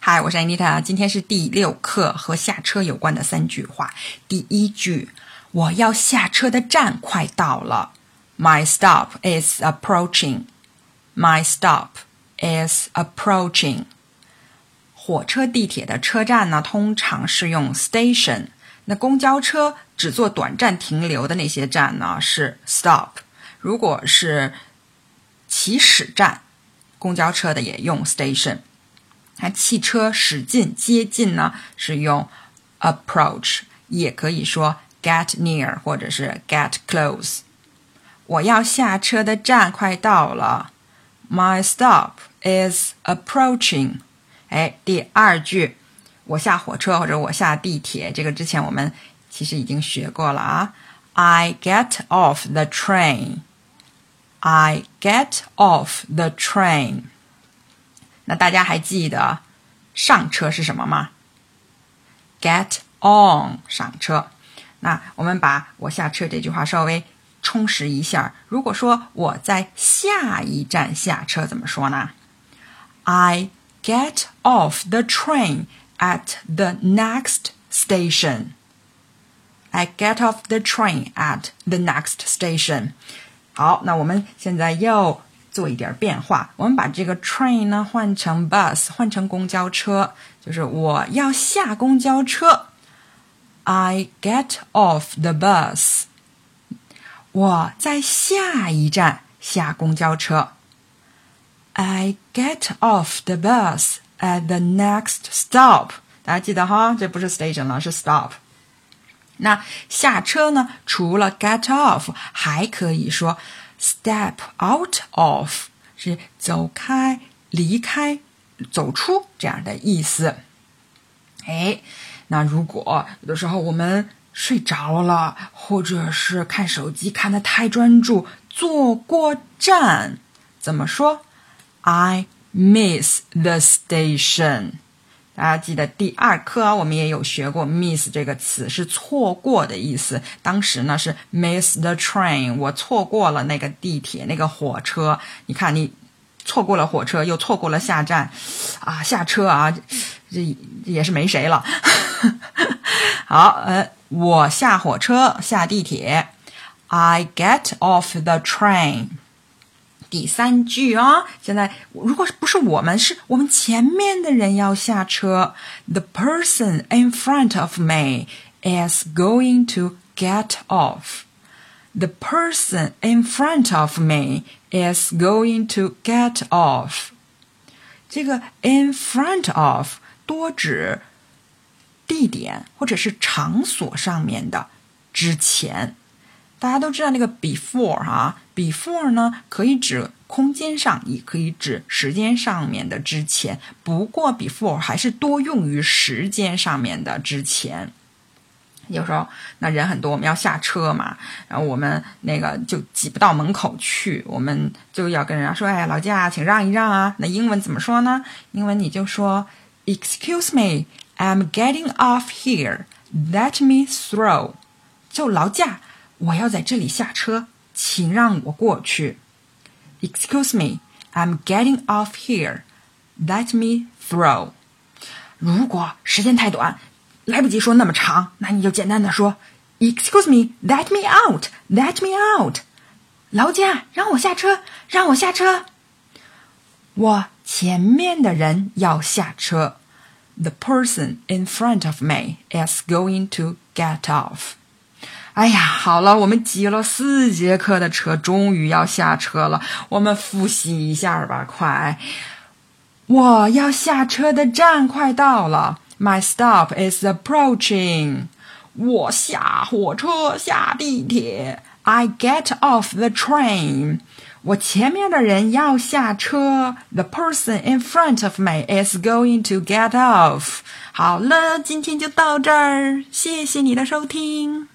嗨，我是 Anita，今天是第六课和下车有关的三句话。第一句，我要下车的站快到了。My stop is approaching. My stop is approaching. 火车、地铁的车站呢，通常是用 station。那公交车只做短暂停留的那些站呢，是 stop。如果是起始站，公交车的也用 station。那汽车驶近、接近呢，是用 approach，也可以说 get near 或者是 get close。我要下车的站快到了，My stop is approaching。哎，第二句，我下火车或者我下地铁，这个之前我们其实已经学过了啊。I get off the train. I get off the train. 那大家还记得上车是什么吗？Get on 上车。那我们把我下车这句话稍微充实一下。如果说我在下一站下车，怎么说呢？I get off the train at the next station. I get off the train at the next station. 好，那我们现在又做一点变化，我们把这个 train 呢换成 bus，换成公交车，就是我要下公交车。I get off the bus。我在下一站下公交车。I get off the bus at the next stop。大家记得哈，这不是 station 了，是 stop。那下车呢？除了 get off，还可以说。Step out of 是走开、离开、走出这样的意思。哎，那如果有的时候我们睡着了，或者是看手机看的太专注，坐过站，怎么说？I miss the station。大家记得第二课我们也有学过，miss 这个词是错过的意思。当时呢是 miss the train，我错过了那个地铁那个火车。你看，你错过了火车，又错过了下站，啊，下车啊，这也是没谁了。好，呃，我下火车，下地铁，I get off the train。第三句啊，现在如果不是我们，是我们前面的人要下车。The person in front of me is going to get off. The person in front of me is going to get off. 这个 in front of 多指地点或者是场所上面的之前。大家都知道那个 before 啊，before 呢可以指空间上，也可以指时间上面的之前。不过 before 还是多用于时间上面的之前。有时候那人很多，我们要下车嘛，然后我们那个就挤不到门口去，我们就要跟人家说：“哎，劳驾，请让一让啊。”那英文怎么说呢？英文你就说：“Excuse me, I'm getting off here. Let me through。”就劳驾。我要在这里下车，请让我过去。Excuse me, I'm getting off here. Let me through. 如果时间太短，来不及说那么长，那你就简单的说：Excuse me, let me out, let me out. 劳驾，让我下车，让我下车。我前面的人要下车。The person in front of me is going to get off. 哎呀，好了，我们挤了四节课的车，终于要下车了。我们复习一下吧，快！我要下车的站快到了，My stop is approaching。我下火车，下地铁，I get off the train。我前面的人要下车，The person in front of me is going to get off。好了，今天就到这儿，谢谢你的收听。